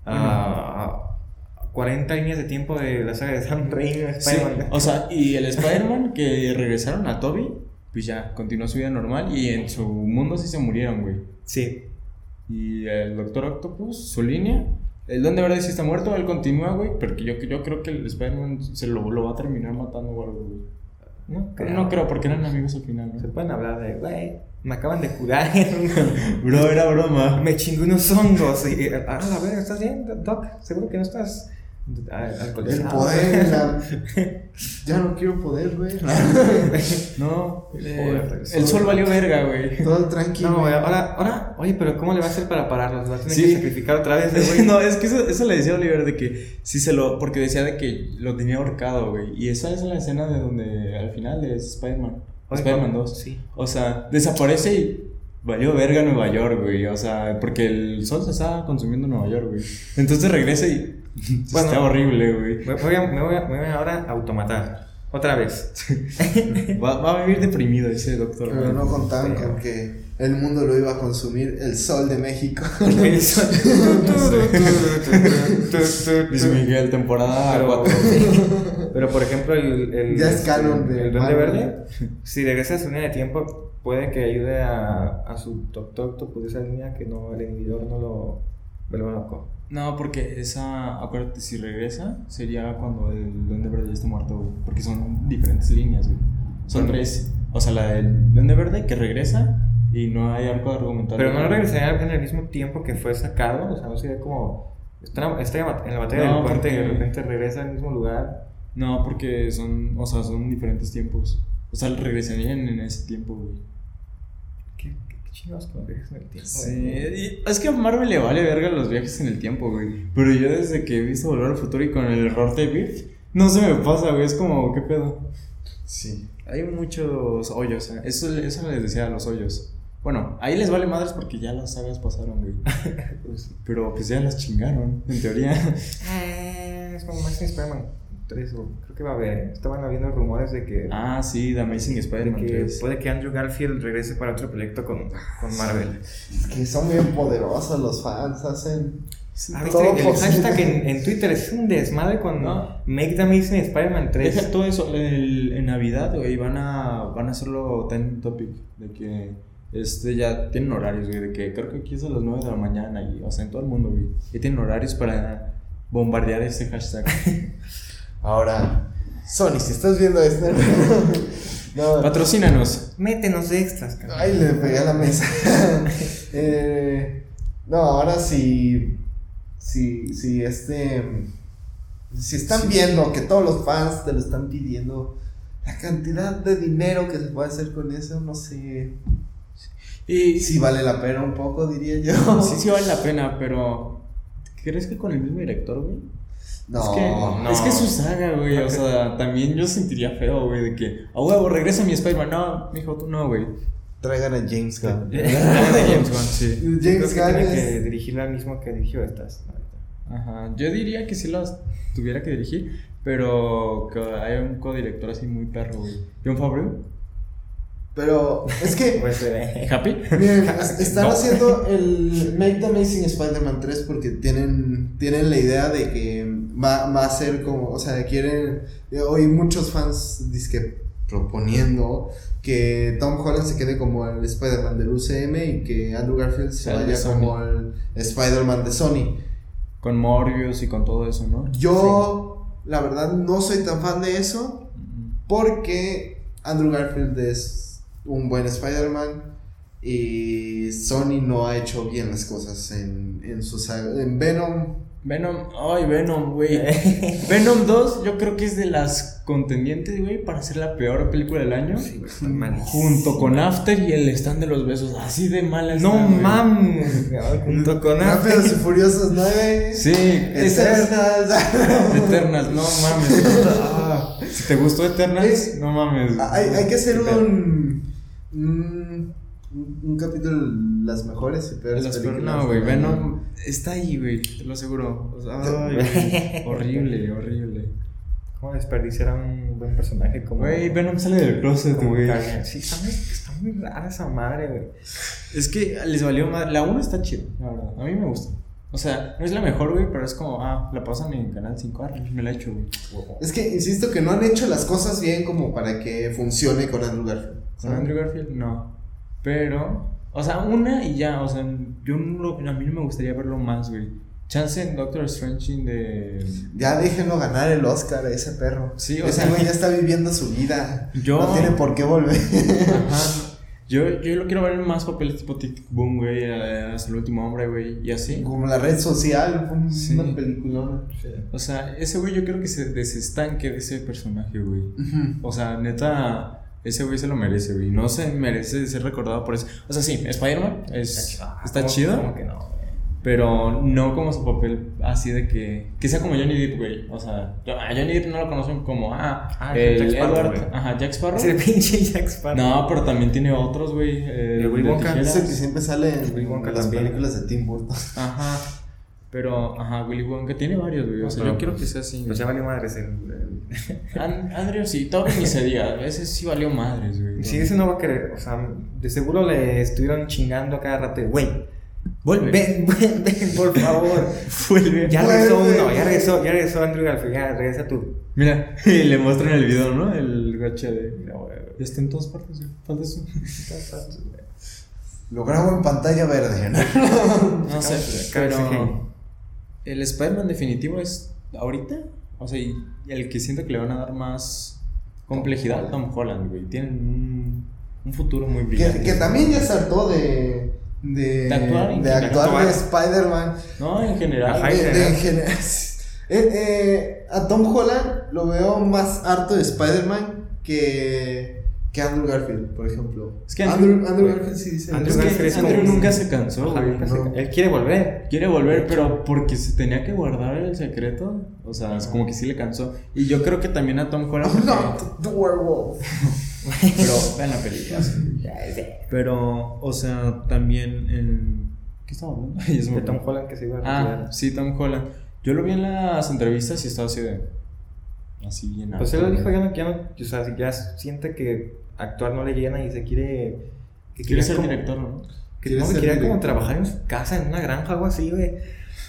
a, a 40 líneas de tiempo de la saga de Sam Raimi de Sí, Spider-Man. o sea, y el Spider-Man que regresaron a Toby, pues ya continuó su vida normal y en su mundo sí se murieron, güey. Sí. Y el Doctor Octopus, su línea, el Duende Verde sí está muerto, él continúa, güey, pero que yo, yo creo que el Spider-Man se lo, lo va a terminar matando o algo, güey. No Pero no creo, porque eran amigos al final, Se pueden hablar de, güey, me acaban de curar. Bro, era broma. me chingué unos hongos. Y, ah, a ver, ¿estás bien, Doc? Seguro que no estás ah, El poder. la- Ya no quiero poder, güey. No, eh, el sol valió verga, güey. Todo tranquilo. No, güey, ahora, ahora, oye, pero ¿cómo le va a hacer para pararlos? ¿Va a tener Sí. que sacrificar otra vez, güey? no, es que eso, eso le decía a Oliver de que sí se lo. Porque decía de que lo tenía ahorcado, güey. Y esa es la escena de donde al final es Spider-Man. Spider-Man 2. Sí. O sea, desaparece y valió verga Nueva York, güey. O sea, porque el sol se estaba consumiendo en Nueva York, güey. Entonces regresa y. Bueno. está horrible, güey. Me voy, a, me, voy a, me voy ahora a automatar. Otra vez. Va, va a vivir deprimido ese doctor. Pero güey. no contaban con que el mundo lo iba a consumir el sol de México. Luis Miguel, temporada Pero, 4. pero por ejemplo, el, el, Ya es canon de el Duende. Verde, si regresa a su línea de tiempo, puede que ayude a, a su Doctor Octopus de esa línea que no, el inhibidor no lo No, porque esa, acuérdate, si regresa, sería cuando el Duende Verde ya esté muerto, güey. Porque son diferentes líneas, güey. Son tres. O sea, la del Duende Verde que regresa y no hay arco argumental. Pero no regresaría en el mismo tiempo que fue sacado, o sea, no sería como. Está, está en la batalla No, del puente y de porque- repente regresa al mismo lugar. No, porque son, o sea, son diferentes tiempos. O sea, regresarían en ese tiempo, güey. ¿Qué, qué, qué chingados con los viajes en el tiempo? Sí, y es que a Marvel le vale verga los viajes en el tiempo, güey. Pero yo desde que he visto Volver al Futuro y con el error de Biff, no se me pasa, güey. Es como, ¿qué pedo? Sí. Hay muchos hoyos, ¿eh? eso, eso les decía, los hoyos. Bueno, ahí les vale madres porque ya las sagas pasaron, güey. Pues, Pero pues ya las chingaron, en teoría. eh, es como Maxim Spider-Man 3, o creo que va a haber. Estaban habiendo rumores de que, Ah, sí, The Amazing de Spider-Man que 3. puede que Andrew Garfield regrese para otro proyecto con, con Marvel. Es que son bien poderosos los fans, hacen. Ah, Todo ¿viste? El hashtag en, en Twitter es un desmadre con No. Make the Amazing Spider-Man 3. Deja todo eso, el- en Navidad, güey, van a, van a hacerlo time topic, de que este ya tienen horarios, güey, de que creo que aquí es a las 9 de la mañana, y, o sea, en todo el mundo, güey, y tienen horarios para bombardear ese hashtag. Ahora, Sony, si estás viendo esto. no, Patrocínanos. Métenos extras, cabrón. Ay, le pegué a la mesa. Eh, no, ahora sí. Si, si este. Si están viendo que todos los fans te lo están pidiendo, la cantidad de dinero que se puede hacer con eso, no sé. Y Si vale la pena un poco, diría yo. sí, sí vale la pena, pero ¿crees que con el mismo director, güey? No, es que, no. es que es su saga, güey. O sea, también yo sentiría feo, güey, de que, a huevo, regresa mi Spider-Man. No, mijo, tú no, güey. Traigan a James Gunn. de James Gunn, sí. James Gunn tiene es- que dirigir al mismo que dirigió estas. la. Ajá. Yo diría que sí las tuviera que dirigir, pero que haya un codirector así muy perro, güey. John Favreau. Pero es que, Pues, eh, ¿Happy? miren, es- están No. haciendo el Make the Amazing Spider-Man 3 porque tienen, tienen la idea de que va, va a ser como, o sea, quieren, hoy muchos fans dizque proponiendo que Tom Holland se quede como el Spider-Man del UCM y que Andrew Garfield se vaya como el Spider-Man de Sony. Con Morbius y con todo eso, ¿no? Yo, la verdad, no soy tan fan de eso porque Andrew Garfield es un buen Spider-Man y Sony no ha hecho bien las cosas en, en su saga. En Venom, Venom, ay, Venom, güey. Venom 2, yo creo que es de las contendientes, güey, para ser la peor película del año. Sí. Junto con After y el stand de los besos. Así de mala está, No mames, junto con Rápidos y Furiosos 9, Sí, Eternals. Eternals, no mames. Ah, si te gustó Eternals, no mames. hay, hay que hacer un, un, un capítulo de las mejores y peores Las películas no, güey. Venom está ahí, güey, te lo aseguro. O sea, ay, horrible, horrible. ¿Cómo desperdiciar a un buen personaje como. Güey, Venom sale del closet, güey. Sí, está muy, está muy rara esa madre, güey. Es que les valió madre. La 1 está chida, la verdad. A mí me gusta. O sea, no es la mejor, güey, pero es como, ah, la pasan en Canal 5, ah, me la echo, güey. Es que insisto que no han hecho las cosas bien como para que funcione con Andrew Garfield. Con. Andrew Garfield, no. Pero, o sea, una y ya, o sea, yo no a mí no me gustaría verlo más, güey. Chance en Doctor Strange de... Ya déjenlo ganar el Oscar a ese perro. Sí, o ese sea- güey ya está viviendo su vida. Yo- No tiene por qué volver. Ajá. Yo, yo lo quiero ver en más papeles tipo Tic Boom, güey, eh, hasta el último hombre, güey, y así. Como la red social, fue un- Sí. una película. O sea, ese güey yo creo que se desestanque de ese personaje, güey. O sea, neta, ese güey se lo merece, güey. No se merece ser recordado por eso. O sea, sí, Spider-Man es, está ¿Cómo- chido, cómo que no, güey? pero no como su papel así de que... Que sea como Johnny Depp, güey. O sea, yo- a Johnny Depp no lo conocen como, ah, Ah, el Jack Sparrow, Edward... güey. Ajá, Jack Sparrow. Es el pinche Jack Sparrow. No, pero también tiene otros, güey. Eh, El Willy Wonka. Es el que siempre sale en las películas de Tim Burton. Ajá. Pero, ajá, Willy Wonka tiene varios, güey. O sea, Pero, yo quiero pues, que sea así. Pues ya valió madres el. el- An- Andrew sí, todo ni se diga. A veces sí valió madres, güey. Sí, ese no va a querer. O sea, de seguro le estuvieron chingando a cada rato. de, Güey, Vuelve. ven, ven, ven, por favor. Vuelve. Ya regresó uno, ya regresó, ya regresó Andrew Garfield. Ya regresa tú. Mira, y le muestran el video, ¿no? El gacha de. Mira, güey, güey. Ya está en todas partes, güey. Falta eso. Lo grabo en pantalla verde. ¿no? No sé, pero. El Spider-Man definitivo es ahorita. O sea, y el que siento que le van a dar más complejidad a Tom Holland, güey. Tienen un, un futuro muy brillante. que, que también ya se hartó de. De, De actuar en de actuar de Spider-Man. No, en general. Ajá, De- en de- en general. general. Eh, eh, a Tom Holland lo veo más harto de Spider-Man que, que Andrew Garfield, por ejemplo. Es que Andrew- Andrew, Andrew Garfield sí dice. Andrew Es que Garfield es Andrew nunca se cansó, güey. no. Él quiere volver. Quiere volver, pero porque se tenía que guardar el secreto. O sea, es como que sí le cansó. Y yo creo que también a Tom Holland. I'm not the werewolf. Pero vean la película. Pero, o sea, también en. ¿Qué estaba hablando? De Tom. Holland que se iba a Ah, retirar. sí, Tom Holland. Yo lo vi en las entrevistas y estaba así de. Así bien. Pues él lo dijo, ya no, ya no, o sea, ya siente que actuar no le llena y se quiere... Que Quiere ser como- director, ¿no? Que, Quiere no, que quería como trabajar en su casa, en una granja, algo así, güey.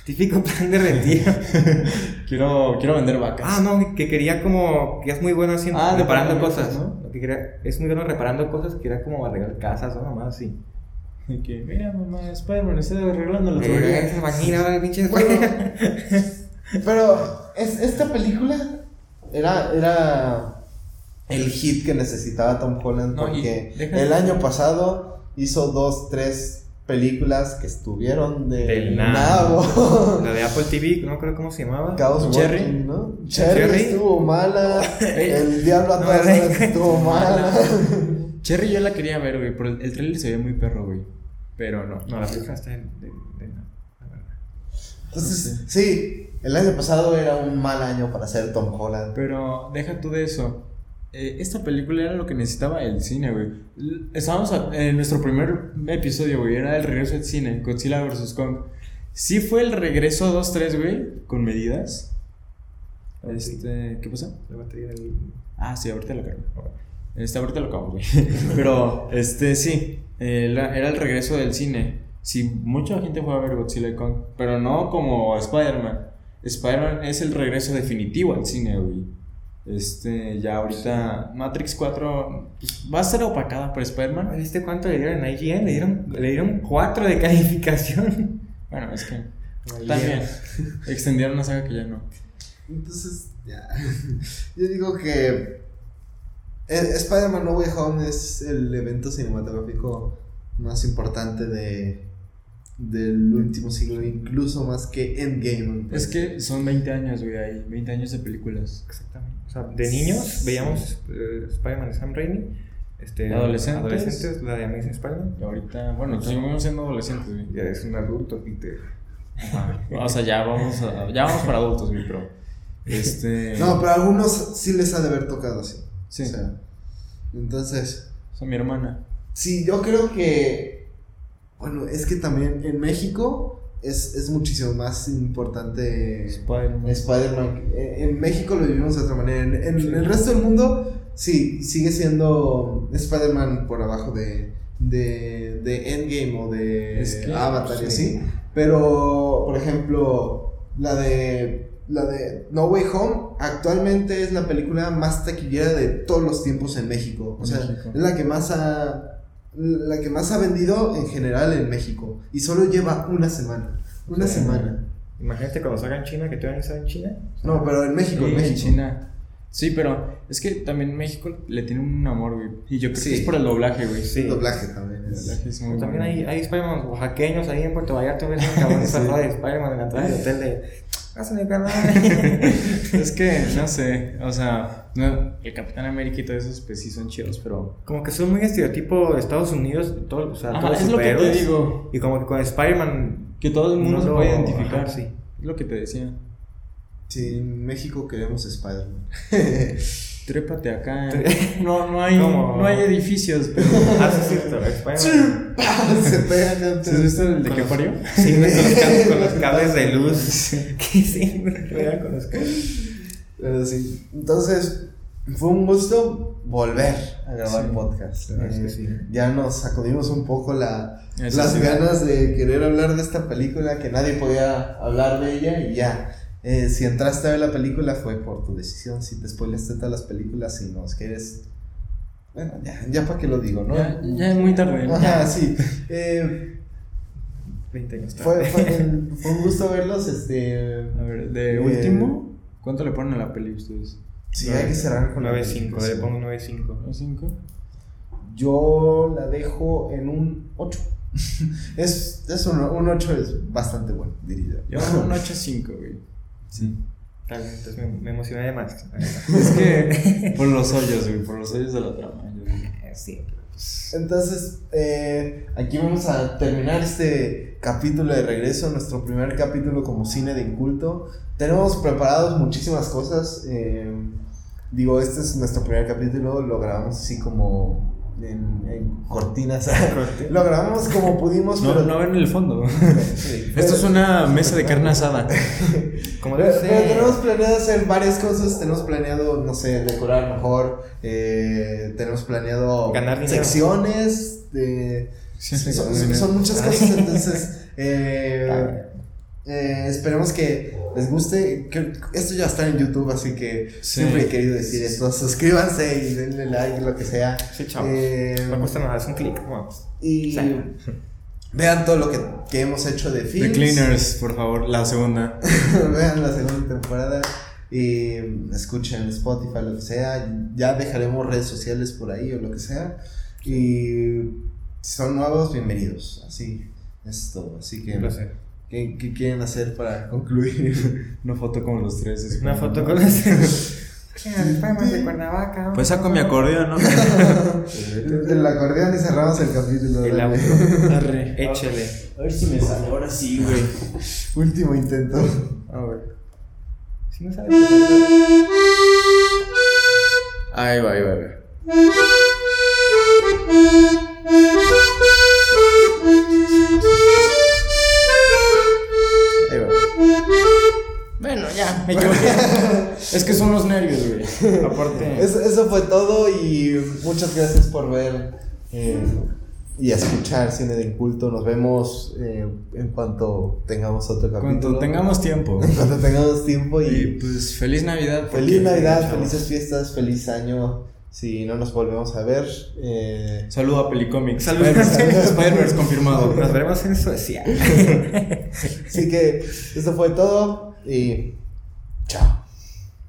Típico plan de retiro. Quiero, quiero vender vacas. ah, no, que quería como... Que es muy bueno haciendo... Ah, reparando departamentos, cosas, ¿no? Que quería, es muy bueno reparando cosas, que era como arreglar casas o nomás así. De que, mira, mamá, Spider-Man está arreglando la Eh, el pinche... Bueno, pero es, esta película era, era el hit que necesitaba Tom Holland No, porque el año pasado hizo dos, tres películas que estuvieron de Del nabo. nabo. La de Apple TV, no creo cómo se llamaba. Chaos Cherry. Walking, ¿no? Cherry, Cherry. estuvo mala. El Diablo a No, todas no, horas estuvo mala. Cherry yo la quería ver, güey, pero el, trailer se veía muy perro, güey. Pero no. No, la película está de... de, de- la verdad. Entonces, sí, el año pasado era un mal año para ser Tom Holland. Pero deja tú de eso. eh, esta película era lo que necesitaba el cine, güey. Estábamos a- en nuestro primer episodio, güey, era el regreso del cine, Godzilla vs. Kong. Sí fue el regreso 2-3, güey, con medidas. Este, ¿qué pasó? La batería del. Ah, sí, ahorita lo cargo. Este, ahorita lo acabo, güey. Pero, este, sí, eh, la- era el regreso del cine. Sí, mucha gente fue a ver Godzilla y Kong, pero no como Spider-Man. Spider-Man es el regreso definitivo al cine, güey. Este, ya ahorita Matrix 4 pues, va a ser opacada por Spider-Man. ¿Viste cuánto le dieron a IGN? Le dieron, le dieron 4 de calificación. Bueno, es que también extendieron una saga que ya no. Entonces, ya. Yo digo que eh, Spider-Man No Way Home es el evento cinematográfico más importante de, del último siglo, incluso más que Endgame. Es que son 20 años, güey, ahí, 20 años de películas. Exactamente. O sea, de niños veíamos eh, Spider-Man de Sam Raimi. Este, adolescentes. adolescentes, la de Amazing Spider-Man. Y ahorita, bueno, seguimos siendo adolescentes, güey. Ya es un adulto. Ajá. O sea, ya vamos, a- ya vamos para adultos, güey, pero. Este. No, pero a algunos sí les ha de haber tocado así. Sí. O sea, entonces, O sea, mi hermana. sí, yo creo que. Bueno, es que también en México es, es muchísimo más importante Spider-Man. Spider-Man. En en México lo vivimos de otra manera. En, en el resto del mundo, sí, sigue siendo Spider-Man por abajo de, de, de Endgame o de Es que, Avatar y sí. así. Pero, por ejemplo, la de, la de No Way Home actualmente es la película más taquillera de todos los tiempos en México. O sea, México. es la que más ha... La que más ha vendido en general en México. Y solo lleva una semana. Una Sí. semana. Imagínate cuando salga en China, que todavía no está en China. No, pero en México, Sí, en México. China. Sí, pero es que también México le tiene un amor, güey. Y yo creo Sí. que es por el doblaje, güey. Sí. El doblaje también. El es- doblaje es muy También bueno. hay, hay Spider-Man oaxaqueños ahí en Puerto Vallarta. Ves un cabrón disfrazado de Spider-Man en la entrada del hotel de. Hazme carnal. Es que, no sé, o sea, no, el Capitán América y todo eso, pues sí son chidos, pero... Como que son muy estereotipo de Estados Unidos. Todo, o sea, Ajá, todos es lo que te superhéroes. digo. Y como que con Spider-Man. Que todo el mundo No se lo- puede identificar. ajá, sí. Es lo que te decía. Sí, en México queremos Spider-Man. Trépate acá. No, no hay, ¿Cómo? no hay edificios, pero... Ah, sí, sí, cierto, Spider-Man. Se pegan antes. ¿Has visto el de los- parió? Sí, con los cables, con los cables de luz. Que sí, juegan con los cables. Pero sí. Entonces, fue un gusto volver a grabar Sí. podcast. Es Eh, sí. Ya nos sacudimos un poco la, Eso las sí. ganas de querer hablar de esta película, que nadie podía hablar de ella y ya. Eh, si entraste a ver la película fue por tu decisión. Si te spoileaste todas las películas, si nos quieres. Bueno, ya, ya para qué lo digo, ¿no? Ya, ya es muy tarde. ¿no? Ajá, sí. Eh, 20 años tarde. fue, fue, fue un gusto verlos. Este, A ver, de Eh, último, ¿cuánto le ponen a la peli ustedes? sí, hay que cerrar con la 9.5, película, le pongo 9.5. ¿Un 5? Yo la dejo en un 8. es, es un, un 8 es bastante bueno, diría. Yo un 8-5, güey. Sí. Está bien, entonces me, me emocioné de más. Es que por los hoyos, güey, por los hoyos de la trama. yo. Sí, pero. Entonces, eh, aquí vamos a terminar este capítulo de regreso, nuestro primer capítulo como cine de inculto. Tenemos preparados muchísimas cosas. eh, digo, este es nuestro primer capítulo, lo grabamos así como en, en cortinas. lo grabamos como pudimos, No, pero no ven el fondo. Sí. Esto es una mesa de carne asada. Como Pero, pero tenemos planeado hacer varias cosas. Tenemos planeado, no sé, decorar mejor. eh, tenemos planeado Ganar secciones. De, Sí, son, sí, son muchas cosas. Entonces, eh, eh, esperemos que les guste. Que esto ya está en YouTube, así que Sí. siempre he querido decir esto. Suscríbanse y denle like, lo que sea. Sí, chavos. Eh, No cuesta nada, es un clic. Vamos. y Sí. vean todo lo que, que hemos hecho de The films. Cleaners, por favor, la segunda. Vean la segunda temporada y escuchen Spotify, lo que sea. Ya dejaremos redes sociales por ahí o lo que sea. Y si son nuevos, bienvenidos. Así es todo. Así que, Un placer. ¿Qué, quieren hacer para concluir? Una foto con los tres. Una foto con los tres. Pues saco mi acordeón, ¿no? el acordeón y cerramos el capítulo. El audio. Échale. A ver si me sale. Ahora sí, güey. Último intento. A ver. Si no sabes. Pues ahí va, ahí va, ahí va. Aparte. Eso, eso fue todo y muchas gracias por ver eh, y escuchar Cine del Culto. Nos vemos eh, en cuanto tengamos otro capítulo. Cuando tengamos tiempo. En cuanto tengamos tiempo Y y pues feliz Navidad. feliz Navidad, felices fiestas, feliz año. Si no nos volvemos a ver, eh, Saludo a Pelicomics. Saludos. Spider-Verse confirmado. Nos veremos en Suecia. así que esto fue todo y chao.